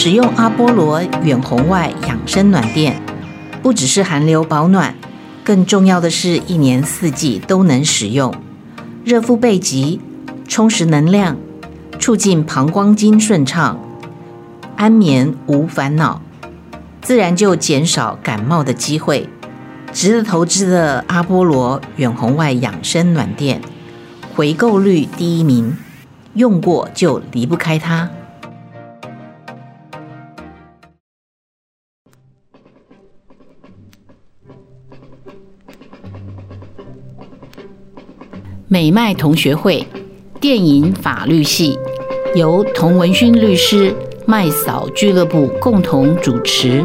使用阿波罗远红外养生暖垫，不只是寒流保暖，更重要的是一年四季都能使用，热敷背脊，充实能量，促进膀胱经顺畅，安眠无烦恼，自然就减少感冒的机会。值得投资的阿波罗远红外养生暖垫，回购率第一名，用过就离不开它。美麦同学会电影法律系由童文勋律师、麦嫂俱乐部共同主持。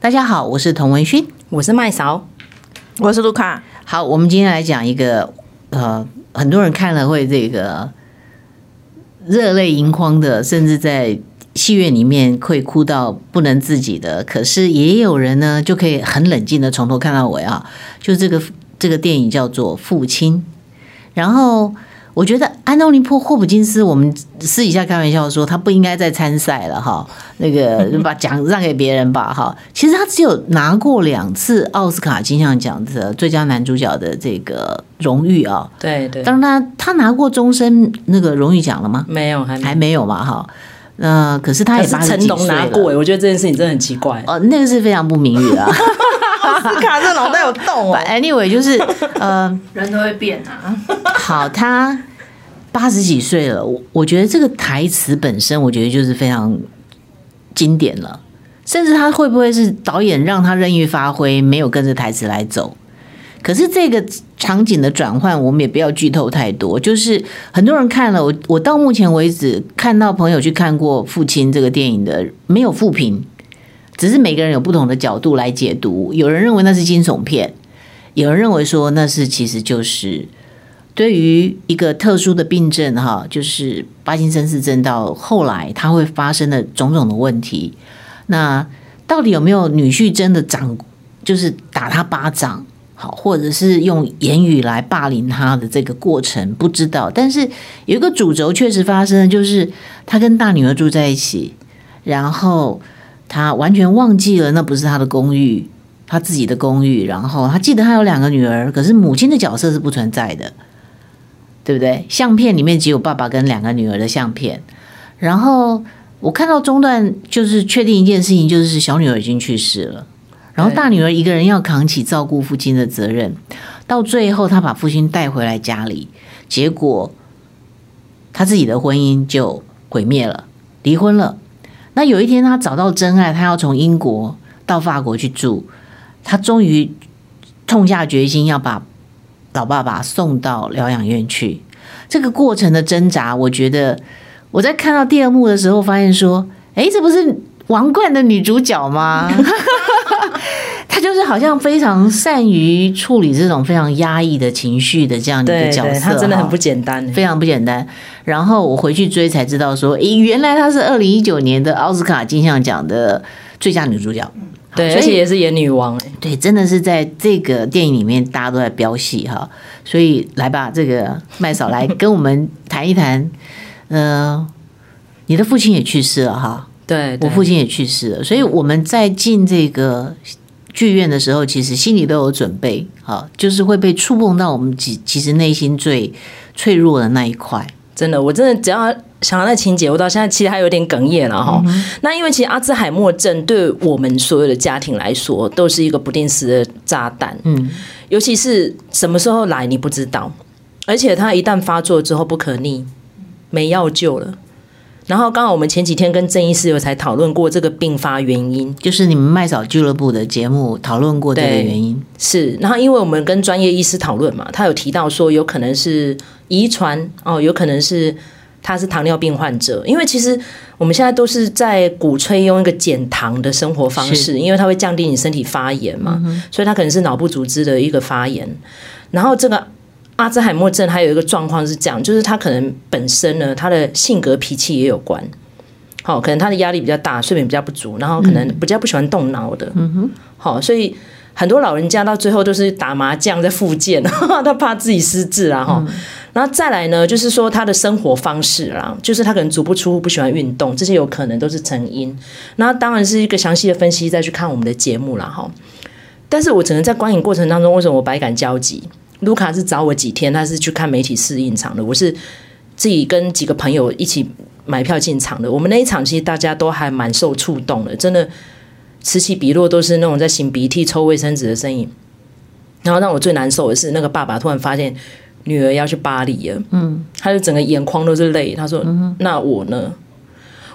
大家好，我是童文勋，我是麦嫂，我是卢卡。好，我们今天来讲一个呃，很多人看了会这个热泪盈眶的，甚至在。戏院里面会哭到不能自己的，可是也有人呢，就可以很冷静的从头看到尾啊。就这个这个电影叫做《父亲》，然后我觉得安东尼·霍霍普金斯，我们私底下开玩笑说他不应该再参赛了哈，那个把奖让给别人吧哈。其实他只有拿过两次奥斯卡金像奖的最佳男主角的这个荣誉啊。对对，当然他他拿过终身那个荣誉奖了吗？没有，还没还没有嘛哈。呃，可是他也是成龙拿过哎，我觉得这件事情真的很奇怪哦，那个是非常不名誉啊。奥斯卡这脑袋有洞哦。Anyway，就是呃，人都会变啊。好，他八十几岁了，我我觉得这个台词本身，我觉得就是非常经典了。甚至他会不会是导演让他任意发挥，没有跟着台词来走？可是这个场景的转换，我们也不要剧透太多。就是很多人看了我，我到目前为止看到朋友去看过《父亲》这个电影的，没有负评，只是每个人有不同的角度来解读。有人认为那是惊悚片，有人认为说那是其实就是对于一个特殊的病症哈，就是帕金森氏症到后来它会发生的种种的问题。那到底有没有女婿真的掌，就是打他巴掌？好，或者是用言语来霸凌他的这个过程，不知道。但是有一个主轴确实发生，就是他跟大女儿住在一起，然后他完全忘记了那不是他的公寓，他自己的公寓。然后他记得他有两个女儿，可是母亲的角色是不存在的，对不对？相片里面只有爸爸跟两个女儿的相片。然后我看到中段，就是确定一件事情，就是小女儿已经去世了。然后大女儿一个人要扛起照顾父亲的责任，到最后她把父亲带回来家里，结果她自己的婚姻就毁灭了，离婚了。那有一天她找到真爱，她要从英国到法国去住，她终于痛下决心要把老爸爸送到疗养院去。这个过程的挣扎，我觉得我在看到第二幕的时候，发现说，哎，这不是王冠的女主角吗？他就是好像非常善于处理这种非常压抑的情绪的这样的一个角色，他真的很不简单，非常不简单。然后我回去追才知道说，诶，原来他是二零一九年的奥斯卡金像奖的最佳女主角，对，而且也是演女王，对，真的是在这个电影里面大家都在飙戏哈。所以来吧，这个麦嫂来跟我们谈一谈，呃，你的父亲也去世了哈。对，我父亲也去世了，所以我们在进这个剧院的时候，其实心里都有准备，哈，就是会被触碰到我们其其实内心最脆弱的那一块。真的，我真的只要想到那情节，我到现在其实还有点哽咽了哈。嗯、那因为其实阿兹海默症对我们所有的家庭来说，都是一个不定时的炸弹，嗯，尤其是什么时候来你不知道，而且它一旦发作之后不可逆，没药救了。然后刚好我们前几天跟郑医师有才讨论过这个并发原因，就是你们麦嫂俱乐部的节目讨论过这个原因。是，然后因为我们跟专业医师讨论嘛，他有提到说有可能是遗传哦，有可能是他是糖尿病患者，因为其实我们现在都是在鼓吹用一个减糖的生活方式，因为它会降低你身体发炎嘛，嗯、所以它可能是脑部组织的一个发炎，然后这个。阿兹海默症还有一个状况是这样，就是他可能本身呢，他的性格脾气也有关。好，可能他的压力比较大，睡眠比较不足，然后可能比较不喜欢动脑的。嗯哼，好，所以很多老人家到最后都是打麻将在复健，他怕自己失智啊哈。然后再来呢，就是说他的生活方式啦，就是他可能足不出户，不喜欢运动，这些有可能都是成因。那当然是一个详细的分析，再去看我们的节目了哈。但是我只能在观影过程当中，为什么我百感交集？卢卡是找我几天，他是去看媒体试映场的，我是自己跟几个朋友一起买票进场的。我们那一场其实大家都还蛮受触动的，真的此起彼落都是那种在擤鼻涕、抽卫生纸的声音。然后让我最难受的是，那个爸爸突然发现。女儿要去巴黎了，嗯，他就整个眼眶都是泪。他说：“嗯、那我呢？”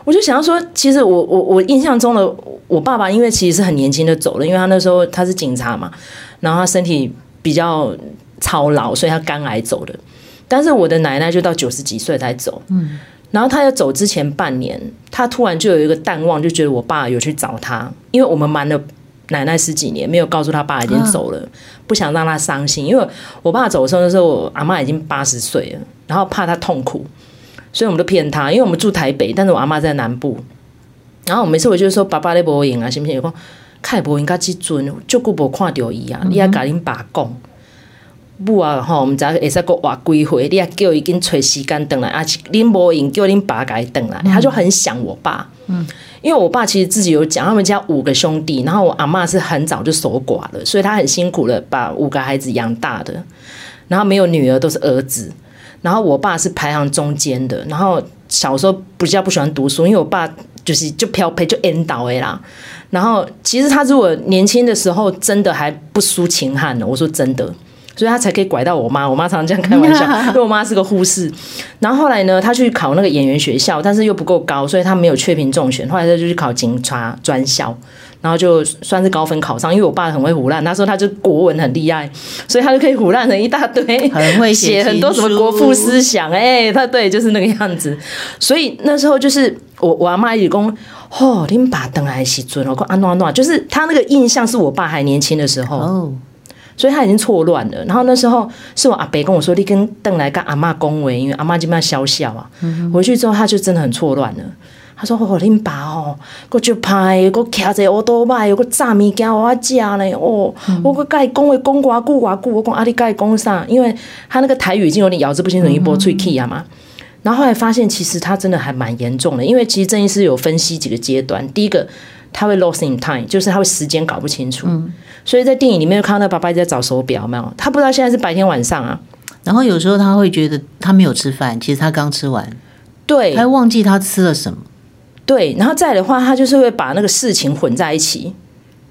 我就想要说，其实我我我印象中的我爸爸，因为其实是很年轻的走了，因为他那时候他是警察嘛，然后他身体比较操劳，所以他肝癌走的。但是我的奶奶就到九十几岁才走，嗯，然后他要走之前半年，他突然就有一个淡忘，就觉得我爸有去找他，因为我们瞒了。奶奶十几年没有告诉他爸已经走了，不想让他伤心。因为我爸走的时候，那时候我阿妈已经八十岁了，然后怕他痛苦，所以我们都骗他。因为我们住台北，但是我阿妈在南部。然后每次我就说：“爸爸在播影啊，行不行？”我讲：“开播应该去尊，就顾无看到伊啊。”你要跟恁爸讲。不啊，吼，我们只会使搁活几回，你也叫伊紧找时间回来，啊，恁无闲叫恁爸给回来，他就很想我爸。嗯。因为我爸其实自己有讲，他们家五个兄弟，然后我阿嬷是很早就守寡了，所以他很辛苦的把五个孩子养大的，然后没有女儿都是儿子，然后我爸是排行中间的，然后小时候比较不喜欢读书，因为我爸就是就漂配就 N 倒哎啦，然后其实他如果年轻的时候真的还不输秦汉呢，我说真的。所以他才可以拐到我妈，我妈常常这样开玩笑，因为我妈是个护士。然后后来呢，他去考那个演员学校，但是又不够高，所以他没有确评中选。后来他就去考警察专校，然后就算是高分考上。因为我爸很会唬烂，那时候他就国文很厉害，所以他就可以唬烂成一大堆，很会写很多什么国父思想。哎，他对，就是那个样子。所以那时候就是我我阿妈一直讲，哦，你们爸等来是准，我讲安诺安诺，就是他那个印象是我爸还年轻的时候。哦所以他已经错乱了。然后那时候是我阿伯跟我说：“你跟邓来跟阿妈恭维，因为阿妈基本上消笑啊。嗯”回去之后他就真的很错乱了。他说：“哦，恁爸哦，个就派，个骑着欧多拜，有个炸物件我食呢。哦，嗯、我个伊讲话讲偌久偌久，我讲啊你伊讲啥？因为他那个台语已经有点咬字不清楚，一波脆气啊嘛。然后后来发现，其实他真的还蛮严重的，因为其实郑医师有分析几个阶段。第一个，他会 lost in time，就是他会时间搞不清楚。嗯所以在电影里面看到那爸爸一直在找手表，没有？他不知道现在是白天晚上啊。然后有时候他会觉得他没有吃饭，其实他刚吃完。对，他忘记他吃了什么。对，然后再的话，他就是会把那个事情混在一起。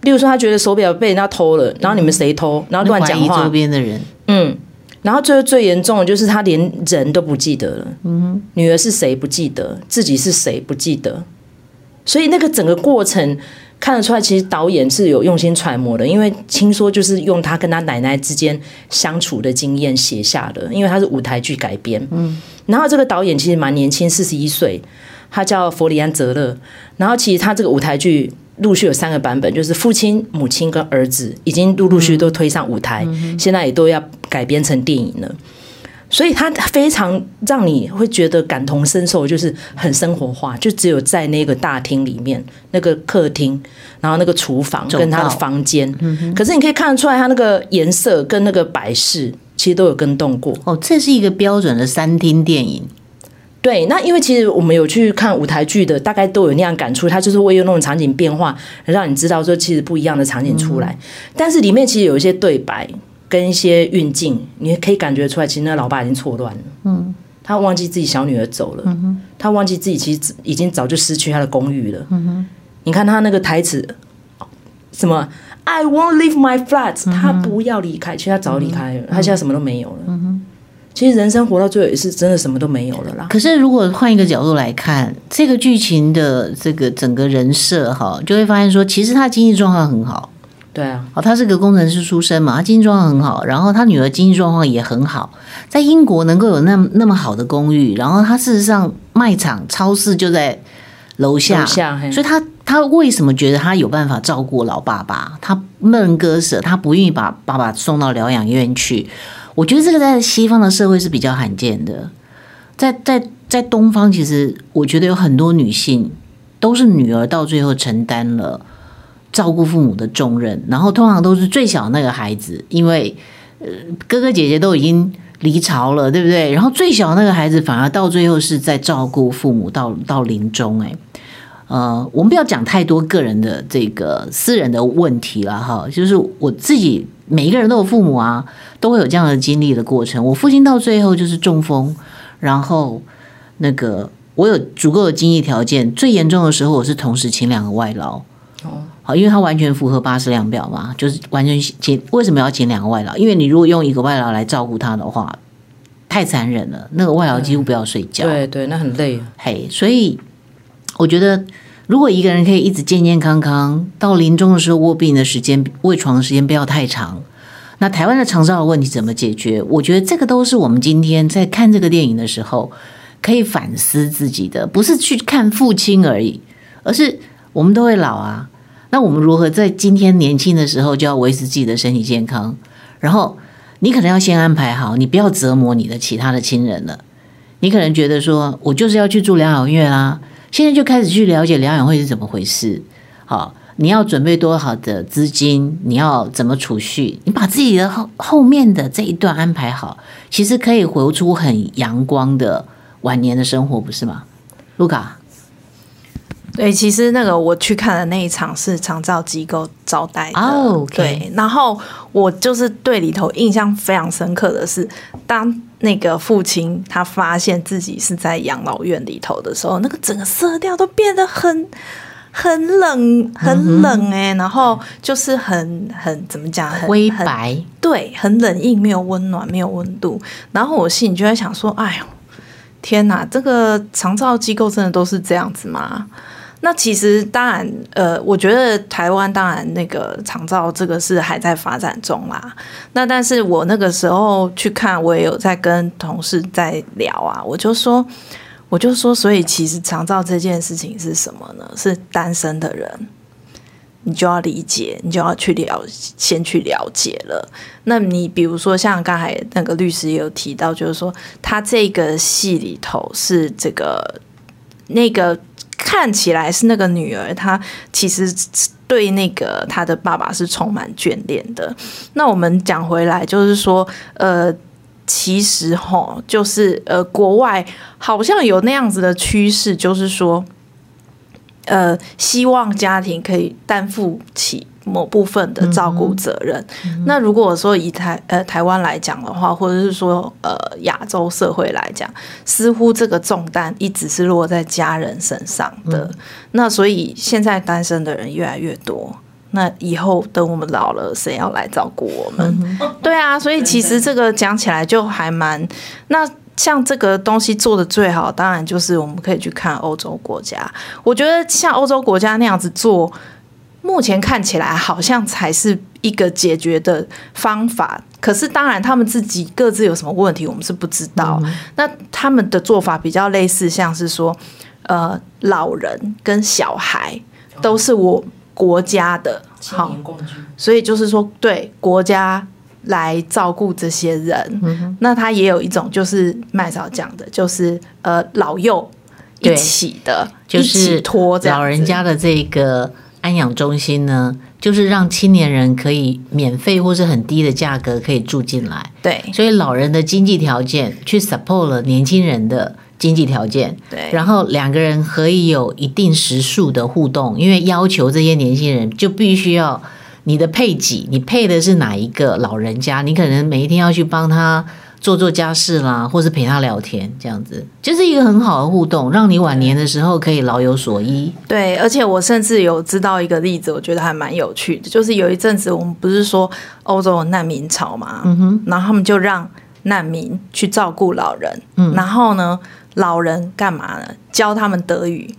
例如说，他觉得手表被人家偷了，然后你们谁偷？然后乱讲话。周边的人。嗯。然后最后最严重的就是他连人都不记得了。嗯。女儿是谁不记得，自己是谁不记得。所以那个整个过程。看得出来，其实导演是有用心揣摩的，因为听说就是用他跟他奶奶之间相处的经验写下的，因为他是舞台剧改编。嗯，然后这个导演其实蛮年轻，四十一岁，他叫弗里安·泽勒。然后其实他这个舞台剧陆续有三个版本，就是父亲、母亲跟儿子已经陆陆续续都推上舞台，嗯、现在也都要改编成电影了。所以它非常让你会觉得感同身受，就是很生活化，就只有在那个大厅里面，那个客厅，然后那个厨房跟他的房间。可是你可以看得出来，它那个颜色跟那个摆饰其实都有跟动过。哦，这是一个标准的三厅电影。对，那因为其实我们有去看舞台剧的，大概都有那样感触。它就是会用那种场景变化，让你知道说其实不一样的场景出来。但是里面其实有一些对白。跟一些运镜，你可以感觉出来，其实那老爸已经错乱了。嗯，他忘记自己小女儿走了。嗯哼，他忘记自己其实已经早就失去他的公寓了。嗯哼，你看他那个台词，什么 “I won't leave my flat”，他不要离开，其实他早离开了。他现在什么都没有了。嗯哼，其实人生活到最后也是真的什么都没有了啦。可是如果换一个角度来看，这个剧情的这个整个人设哈，就会发现说，其实他经济状况很好。对啊，哦，他是个工程师出身嘛，他经济状况很好，然后他女儿经济状况也很好，在英国能够有那么那么好的公寓，然后他事实上卖场、超市就在楼下，楼下，所以他他为什么觉得他有办法照顾老爸爸？他不能割舍，他不愿意把爸爸送到疗养院去。我觉得这个在西方的社会是比较罕见的，在在在东方，其实我觉得有很多女性都是女儿到最后承担了。照顾父母的重任，然后通常都是最小那个孩子，因为呃哥哥姐姐都已经离巢了，对不对？然后最小那个孩子反而到最后是在照顾父母到到临终，哎，呃，我们不要讲太多个人的这个私人的问题了哈，就是我自己每一个人都有父母啊，都会有这样的经历的过程。我父亲到最后就是中风，然后那个我有足够的经济条件，最严重的时候我是同时请两个外劳。好，因为他完全符合巴氏量表嘛，就是完全请。为什么要请两个外劳？因为你如果用一个外劳来照顾他的话，太残忍了。那个外劳几乎不要睡觉，对对，那很累。嘿，所以我觉得，如果一个人可以一直健健康康到临终的时候，卧病的时间、卧床的时间不要太长，那台湾的长照的问题怎么解决？我觉得这个都是我们今天在看这个电影的时候可以反思自己的，不是去看父亲而已，而是我们都会老啊。那我们如何在今天年轻的时候就要维持自己的身体健康？然后你可能要先安排好，你不要折磨你的其他的亲人了。你可能觉得说，我就是要去住疗养院啦，现在就开始去了解疗养会是怎么回事。好，你要准备多好的资金？你要怎么储蓄？你把自己的后后面的这一段安排好，其实可以活出很阳光的晚年的生活，不是吗？卢卡。对，其实那个我去看的那一场是长照机构招待的，oh. 对。然后我就是对里头印象非常深刻的是，当那个父亲他发现自己是在养老院里头的时候，那个整个色调都变得很很冷，很冷哎、欸，然后就是很很怎么讲，很灰白，对，很冷硬，没有温暖，没有温度。然后我心里就在想说，哎呦，天哪，这个长照机构真的都是这样子吗？那其实当然，呃，我觉得台湾当然那个长照这个是还在发展中啦。那但是我那个时候去看，我也有在跟同事在聊啊。我就说，我就说，所以其实长照这件事情是什么呢？是单身的人，你就要理解，你就要去了，先去了解了。那你比如说像刚才那个律师也有提到，就是说他这个戏里头是这个那个。看起来是那个女儿，她其实对那个她的爸爸是充满眷恋的。那我们讲回来，就是说，呃，其实哈，就是呃，国外好像有那样子的趋势，就是说，呃，希望家庭可以担负起。某部分的照顾责任。那如果说以台呃台湾来讲的话，或者是说呃亚洲社会来讲，似乎这个重担一直是落在家人身上的。嗯、那所以现在单身的人越来越多。那以后等我们老了，谁要来照顾我们？嗯、对啊，所以其实这个讲起来就还蛮……那像这个东西做的最好，当然就是我们可以去看欧洲国家。我觉得像欧洲国家那样子做。目前看起来好像才是一个解决的方法，可是当然他们自己各自有什么问题，我们是不知道。嗯、那他们的做法比较类似，像是说，呃，老人跟小孩都是我国家的，好，所以就是说，对国家来照顾这些人。嗯、那他也有一种，就是麦嫂讲的，就是呃，老幼一起的，就是拖老人家的这个。安养中心呢，就是让青年人可以免费或是很低的价格可以住进来。对，所以老人的经济条件去 support 了年轻人的经济条件。对，然后两个人可以有一定时数的互动，因为要求这些年轻人就必须要你的配给，你配的是哪一个老人家，你可能每一天要去帮他。做做家事啦，或是陪他聊天，这样子就是一个很好的互动，让你晚年的时候可以老有所依。对，而且我甚至有知道一个例子，我觉得还蛮有趣的，就是有一阵子我们不是说欧洲有难民潮嘛，嗯哼，然后他们就让难民去照顾老人，嗯，然后呢，老人干嘛呢？教他们德语。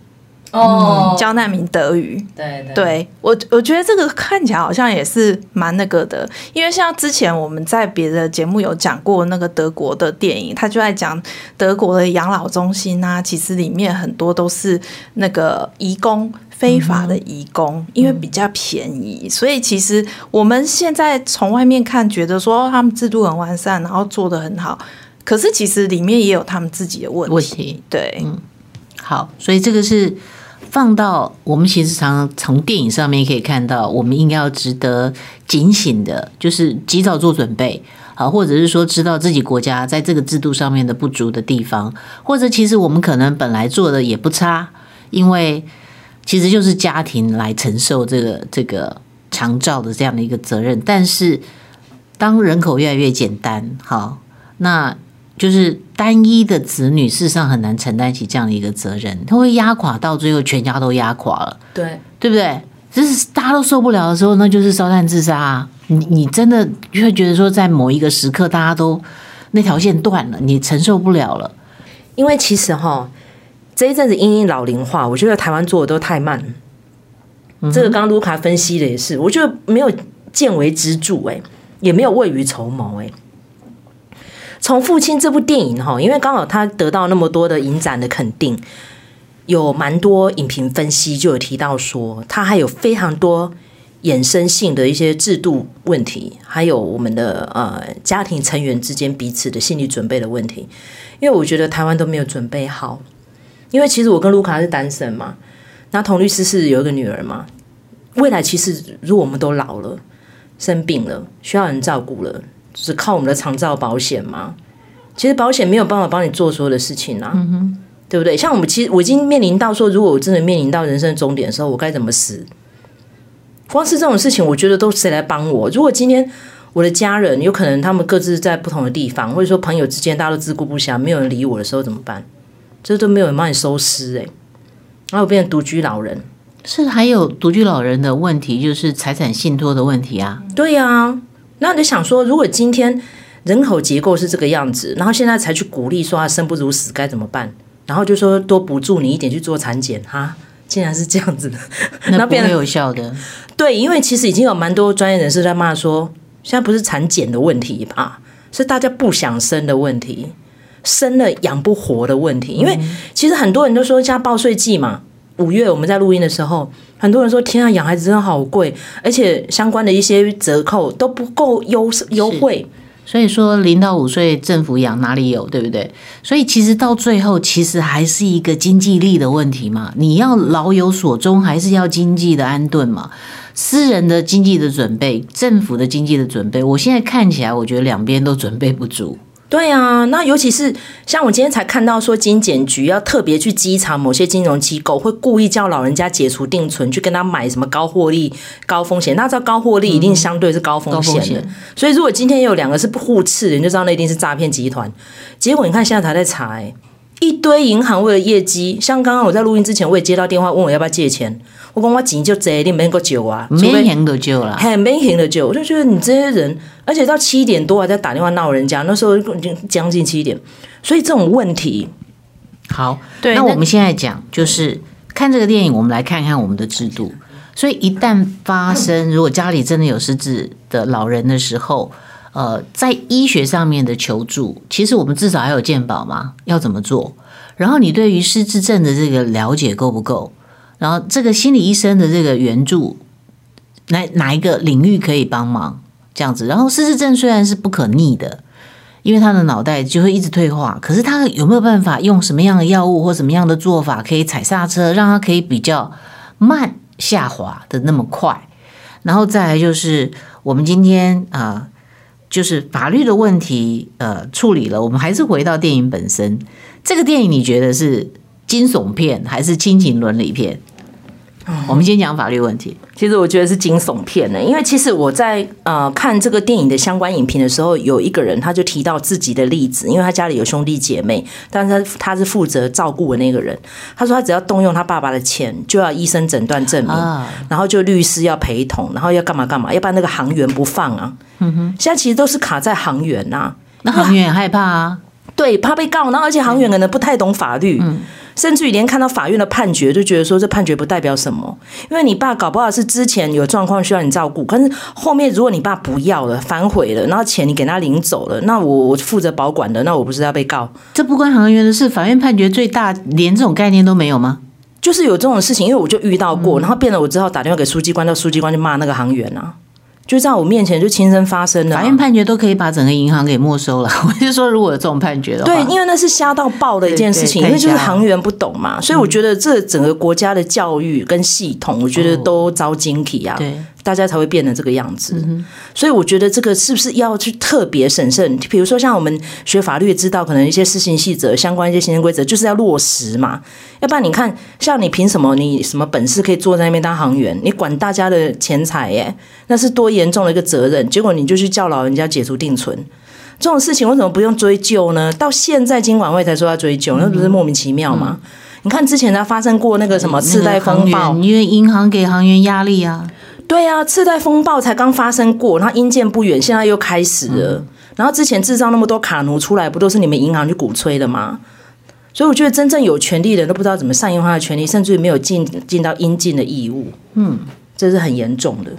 哦，教难民德语，对对，对我我觉得这个看起来好像也是蛮那个的，因为像之前我们在别的节目有讲过那个德国的电影，他就在讲德国的养老中心啊，其实里面很多都是那个移工，非法的移工，嗯、因为比较便宜，所以其实我们现在从外面看，觉得说他们制度很完善，然后做的很好，可是其实里面也有他们自己的问题，问题。对，嗯，好，所以这个是。放到我们其实常常从电影上面可以看到，我们应该要值得警醒的，就是及早做准备啊，或者是说知道自己国家在这个制度上面的不足的地方，或者其实我们可能本来做的也不差，因为其实就是家庭来承受这个这个长照的这样的一个责任，但是当人口越来越简单，好，那。就是单一的子女，事实上很难承担起这样的一个责任，他会压垮到最后，全家都压垮了，对对不对？就是大家都受不了的时候，那就是烧炭自杀啊！你你真的会觉得说，在某一个时刻，大家都那条线断了，你承受不了了。因为其实哈，这一阵子因应老龄化，我觉得台湾做的都太慢。嗯、这个刚刚卢卡分析的也是，我觉得没有见微知著，哎，也没有未雨绸缪，哎。从父亲这部电影哈，因为刚好他得到那么多的影展的肯定，有蛮多影评分析就有提到说，他还有非常多衍生性的一些制度问题，还有我们的呃家庭成员之间彼此的心理准备的问题。因为我觉得台湾都没有准备好，因为其实我跟卢卡是单身嘛，那童律师是有一个女儿嘛，未来其实如果我们都老了、生病了、需要人照顾了。只靠我们的长照保险吗？其实保险没有办法帮你做所有的事情啊，嗯、对不对？像我们其实我已经面临到说，如果我真的面临到人生终点的时候，我该怎么死？光是这种事情，我觉得都谁来帮我？如果今天我的家人有可能他们各自在不同的地方，或者说朋友之间大家都自顾不暇，没有人理我的时候怎么办？这都没有人帮你收尸哎，然后我变成独居老人，是还有独居老人的问题，就是财产信托的问题啊。对呀、啊。那你想说，如果今天人口结构是这个样子，然后现在才去鼓励说他生不如死该怎么办？然后就说多补助你一点去做产检哈，竟然是这样子的，那不会有效的。对，因为其实已经有蛮多专业人士在骂说，现在不是产检的问题吧，是大家不想生的问题，生了养不活的问题。因为其实很多人都说，加报税季嘛。五月我们在录音的时候，很多人说：“天啊，养孩子真的好贵，而且相关的一些折扣都不够优优惠。”所以说，零到五岁政府养哪里有，对不对？所以其实到最后，其实还是一个经济力的问题嘛。你要老有所终，还是要经济的安顿嘛？私人的经济的准备，政府的经济的准备，我现在看起来，我觉得两边都准备不足。对啊，那尤其是像我今天才看到说，金检局要特别去稽查某些金融机构，会故意叫老人家解除定存，去跟他买什么高获利、高风险。那知道高获利一定相对是高风险的，所以如果今天有两个是不互斥的，你就知道那一定是诈骗集团。结果你看现在还在查，哎，一堆银行为了业绩，像刚刚我在录音之前，我也接到电话问我要不要借钱。我讲我钱就这，你免够借啊，免还就借了，很免还就借。我就觉得你这些人，而且到七点多还在打电话闹人家，那时候已经将近七点，所以这种问题，好，对，那我们现在讲就是看这个电影，我们来看看我们的制度。所以一旦发生，如果家里真的有失智的老人的时候，呃，在医学上面的求助，其实我们至少还有健保嘛，要怎么做？然后你对于失智症的这个了解够不够？然后，这个心理医生的这个援助，哪哪一个领域可以帮忙？这样子。然后，失智症虽然是不可逆的，因为他的脑袋就会一直退化，可是他有没有办法用什么样的药物或什么样的做法可以踩刹车，让他可以比较慢下滑的那么快？然后再来就是我们今天啊、就是法律的问题呃处理了，我们还是回到电影本身。这个电影你觉得是？惊悚片还是亲情伦理片？嗯、我们先讲法律问题。其实我觉得是惊悚片呢，因为其实我在呃看这个电影的相关影评的时候，有一个人他就提到自己的例子，因为他家里有兄弟姐妹，但是他他是负责照顾的那个人。他说他只要动用他爸爸的钱，就要医生诊断证明，啊、然后就律师要陪同，然后要干嘛干嘛，要不然那个行员不放啊。嗯哼，现在其实都是卡在行员呐、啊，那行员也害怕啊，对，怕被告，然后而且行员可能不太懂法律。嗯。甚至于连看到法院的判决，就觉得说这判决不代表什么，因为你爸搞不好是之前有状况需要你照顾，可是后面如果你爸不要了、反悔了，然后钱你给他领走了，那我我负责保管的，那我不是要被告？这不关行员的事，法院判决最大，连这种概念都没有吗？就是有这种事情，因为我就遇到过，然后变得我只好打电话给书记官，叫书记官去骂那个行员啊。就在我面前就亲身发生了。法院判决都可以把整个银行给没收了。我就说，如果有这种判决的话，对，因为那是瞎到爆的一件事情，因为就是行员不懂嘛，所以我觉得这整个国家的教育跟系统，我觉得都遭惊体啊。对。大家才会变成这个样子，嗯、所以我觉得这个是不是要去特别审慎？比如说像我们学法律知道，可能一些施行细则、相关一些行政规则，就是要落实嘛。要不然你看，像你凭什么？你什么本事可以坐在那边当行员？你管大家的钱财，耶，那是多严重的一个责任。结果你就去叫老人家解除定存，这种事情为什么不用追究呢？到现在金管会才说要追究，那不是莫名其妙吗？嗯、你看之前他发生过那个什么次贷风暴，因为银行给行员压力啊。对啊，次贷风暴才刚发生过，然后阴见不远，现在又开始了。嗯、然后之前制造那么多卡奴出来，不都是你们银行去鼓吹的吗？所以我觉得真正有权利的人都不知道怎么善用他的权利，甚至于没有尽尽到应尽的义务。嗯，这是很严重的。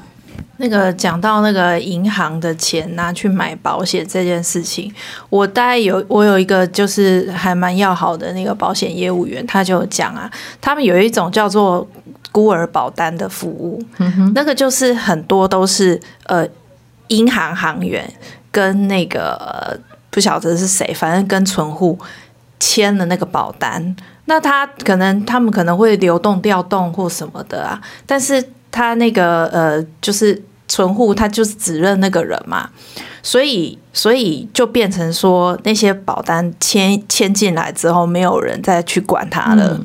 那个讲到那个银行的钱拿去买保险这件事情，我大概有我有一个就是还蛮要好的那个保险业务员，他就讲啊，他们有一种叫做。孤儿保单的服务，嗯、那个就是很多都是呃银行行员跟那个、呃、不晓得是谁，反正跟存户签了那个保单，那他可能他们可能会流动调动或什么的啊，但是他那个呃就是存户他就是只认那个人嘛。所以，所以就变成说，那些保单签签进来之后，没有人再去管他了，嗯、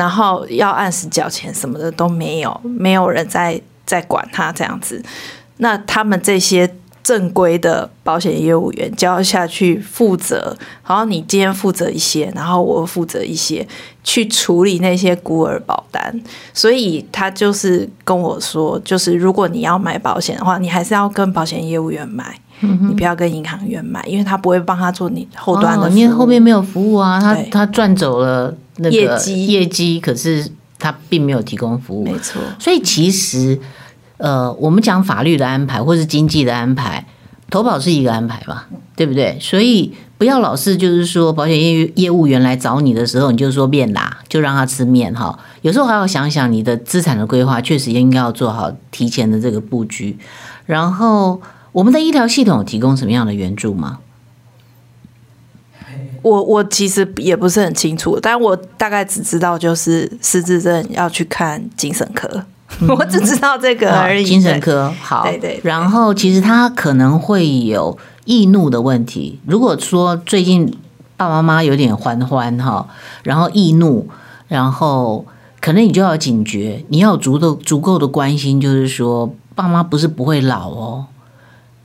然后要按时缴钱什么的都没有，没有人在在管他这样子。那他们这些正规的保险业务员就要下去负责，然后你今天负责一些，然后我负责一些去处理那些孤儿保单。所以他就是跟我说，就是如果你要买保险的话，你还是要跟保险业务员买。你不要跟银行员买，因为他不会帮他做你后端的因为后面没有服务啊，他他赚走了那个业绩业绩，可是他并没有提供服务，没错。所以其实，呃，我们讲法律的安排或是经济的安排，投保是一个安排吧，对不对？所以不要老是就是说保险业业务员来找你的时候，你就说面啦，就让他吃面哈。有时候还要想想你的资产的规划，确实应该要做好提前的这个布局，然后。我们的医疗系统有提供什么样的援助吗？我我其实也不是很清楚，但我大概只知道就是失智症要去看精神科，嗯、我只知道这个而已。精神科好，对，对对。然后其实他可能会有易怒的问题。如果说最近爸爸妈妈有点欢欢哈，然后易怒，然后可能你就要警觉，你要有足够足够的关心，就是说爸妈不是不会老哦。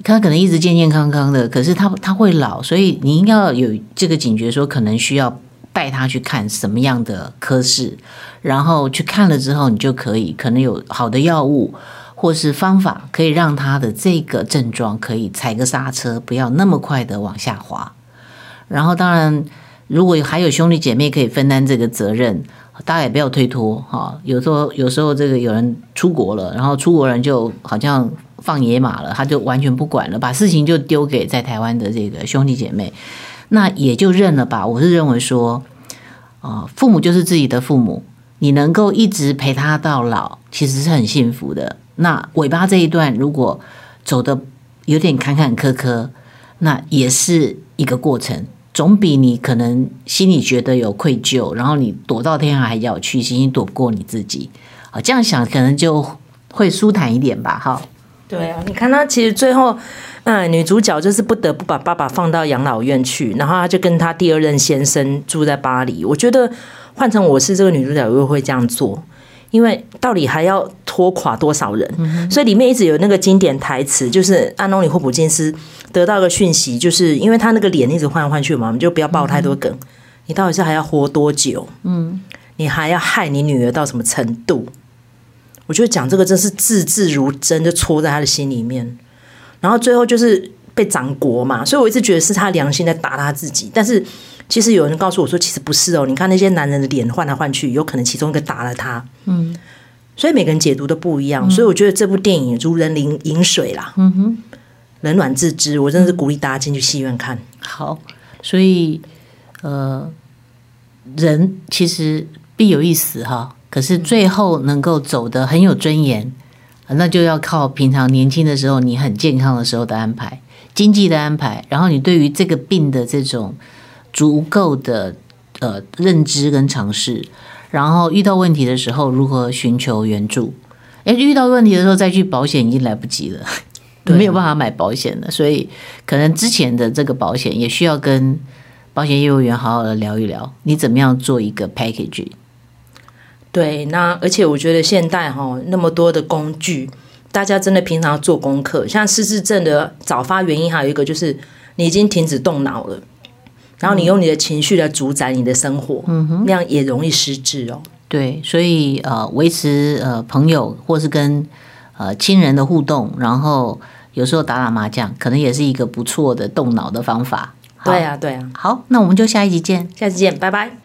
他可能一直健健康康的，可是他他会老，所以你应该要有这个警觉，说可能需要带他去看什么样的科室，然后去看了之后，你就可以可能有好的药物或是方法，可以让他的这个症状可以踩个刹车，不要那么快的往下滑。然后当然，如果还有兄弟姐妹可以分担这个责任，大家也不要推脱哈。有时候有时候这个有人出国了，然后出国人就好像。放野马了，他就完全不管了，把事情就丢给在台湾的这个兄弟姐妹，那也就认了吧。我是认为说，啊，父母就是自己的父母，你能够一直陪他到老，其实是很幸福的。那尾巴这一段如果走的有点坎坎坷坷，那也是一个过程，总比你可能心里觉得有愧疚，然后你躲到天涯海角去，心里躲不过你自己。啊，这样想可能就会舒坦一点吧。哈。对啊，你看他其实最后，嗯，女主角就是不得不把爸爸放到养老院去，然后他就跟他第二任先生住在巴黎。我觉得换成我是这个女主角，我会这样做，因为到底还要拖垮多少人？嗯、所以里面一直有那个经典台词，就是安东尼霍普金斯得到一个讯息，就是因为他那个脸一直换来换去嘛，我们就不要爆太多梗。嗯、你到底是还要活多久？嗯，你还要害你女儿到什么程度？我觉得讲这个真是字字如针，就戳在他的心里面。然后最后就是被掌国嘛，所以我一直觉得是他良心在打他自己。但是其实有人告诉我说，其实不是哦。你看那些男人的脸换来换去，有可能其中一个打了他。嗯，所以每个人解读都不一样。所以我觉得这部电影如人饮饮水啦。嗯哼，冷暖自知。我真的是鼓励大家进去戏院看。好，所以呃，人其实必有一死哈。可是最后能够走得很有尊严，那就要靠平常年轻的时候你很健康的时候的安排，经济的安排，然后你对于这个病的这种足够的呃认知跟尝试，然后遇到问题的时候如何寻求援助。诶，遇到问题的时候再去保险已经来不及了，没有办法买保险了，所以可能之前的这个保险也需要跟保险业务员好好的聊一聊，你怎么样做一个 package。对，那而且我觉得现代哈那么多的工具，大家真的平常要做功课。像失智症的早发原因还有一个就是你已经停止动脑了，然后你用你的情绪来主宰你的生活，嗯哼，那样也容易失智哦。对，所以呃，维持呃朋友或是跟呃亲人的互动，然后有时候打打麻将，可能也是一个不错的动脑的方法。对啊，对啊。好，那我们就下一集见，下次见，拜拜。